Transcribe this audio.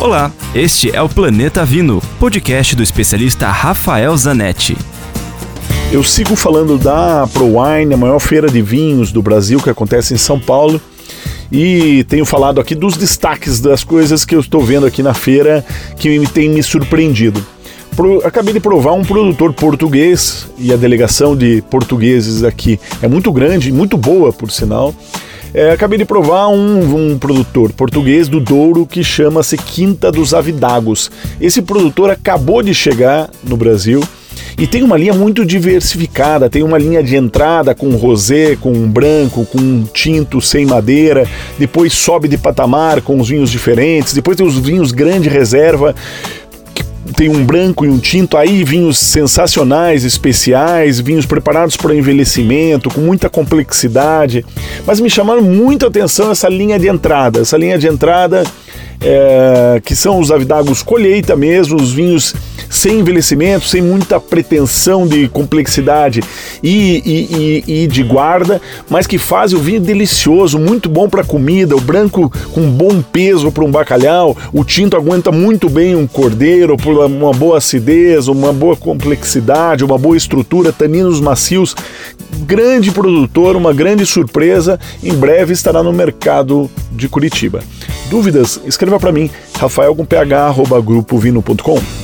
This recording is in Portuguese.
Olá, este é o Planeta Vino, podcast do especialista Rafael Zanetti. Eu sigo falando da ProWine, a maior feira de vinhos do Brasil que acontece em São Paulo. E tenho falado aqui dos destaques das coisas que eu estou vendo aqui na feira que me tem me surpreendido. Pro, acabei de provar um produtor português e a delegação de portugueses aqui é muito grande, muito boa por sinal. É, acabei de provar um, um, produtor português do Douro que chama-se Quinta dos Avidagos. Esse produtor acabou de chegar no Brasil e tem uma linha muito diversificada, tem uma linha de entrada com rosé, com branco, com tinto sem madeira, depois sobe de patamar com os vinhos diferentes, depois tem os vinhos grande reserva, tem um branco e um tinto, aí vinhos sensacionais, especiais, vinhos preparados para envelhecimento, com muita complexidade. Mas me chamaram muito a atenção essa linha de entrada, essa linha de entrada é, que são os avidagos colheita mesmo, os vinhos sem envelhecimento, sem muita pretensão de complexidade e, e, e, e de guarda, mas que fazem o vinho delicioso, muito bom para comida, o branco com bom peso para um bacalhau, o tinto aguenta muito bem um cordeiro, por uma boa acidez, uma boa complexidade, uma boa estrutura, taninos macios. Grande produtor, uma grande surpresa, em breve estará no mercado de Curitiba. Dúvidas? Escreva para mim, rafael com ph, grupovino.com.